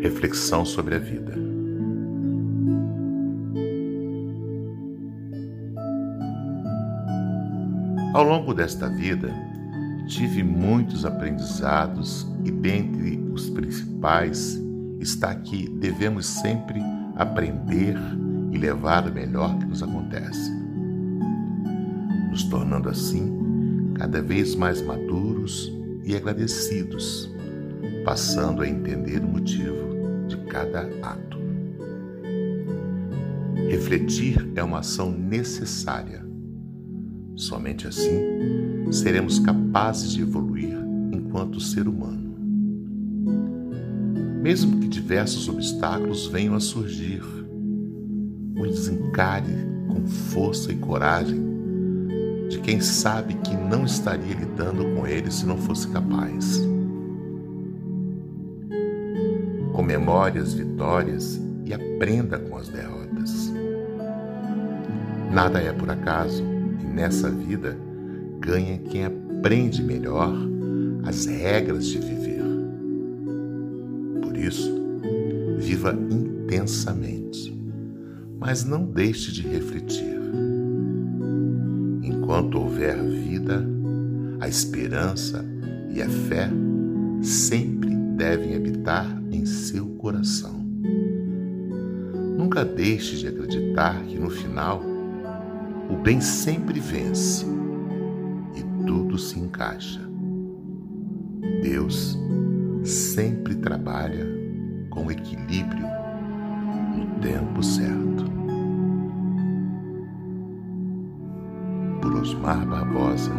Reflexão sobre a vida. Ao longo desta vida, tive muitos aprendizados e, dentre os principais, está que devemos sempre aprender e levar o melhor que nos acontece, nos tornando assim cada vez mais maduros e agradecidos, passando a entender o motivo de cada ato. Refletir é uma ação necessária. Somente assim seremos capazes de evoluir enquanto ser humano. Mesmo que diversos obstáculos venham a surgir, os encare com força e coragem de quem sabe que não estaria lidando com eles se não fosse capaz. Comemore as vitórias e aprenda com as derrotas. Nada é por acaso e nessa vida ganha quem aprende melhor as regras de viver. Por isso, viva intensamente, mas não deixe de refletir. Enquanto houver vida, a esperança e a fé sempre devem habitar em seu coração. Nunca deixe de acreditar que no final o bem sempre vence e tudo se encaixa. Deus sempre trabalha com equilíbrio no tempo certo. Por Osmar Barbosa